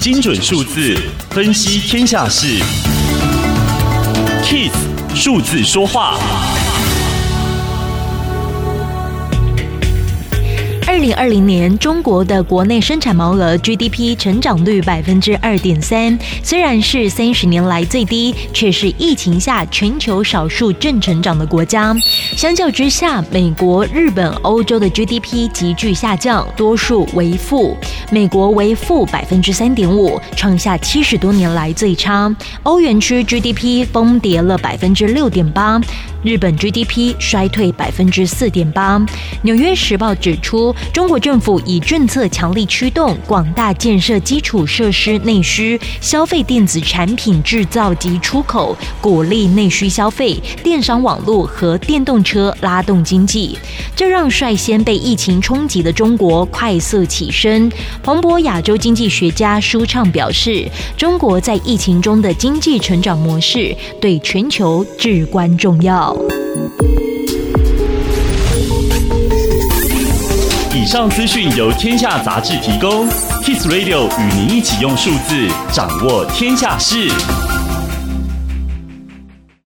精准数字分析天下事，KIS 数字说话。二零二零年，中国的国内生产毛额 GDP 成长率百分之二点三，虽然是三十年来最低，却是疫情下全球少数正成长的国家。相较之下，美国、日本、欧洲的 GDP 急剧下降，多数为负。美国为负百分之三点五，创下七十多年来最差。欧元区 GDP 崩跌了百分之六点八，日本 GDP 衰退百分之四点八。纽约时报指出，中国政府以政策强力驱动广大建设基础设施内需、消费电子产品制造及出口，鼓励内需消费、电商网络和电动车拉动经济，这让率先被疫情冲击的中国快速起身。彭博亚洲经济学家舒畅表示，中国在疫情中的经济成长模式对全球至关重要。以上资讯由天下杂志提供，Kiss Radio 与您一起用数字掌握天下事。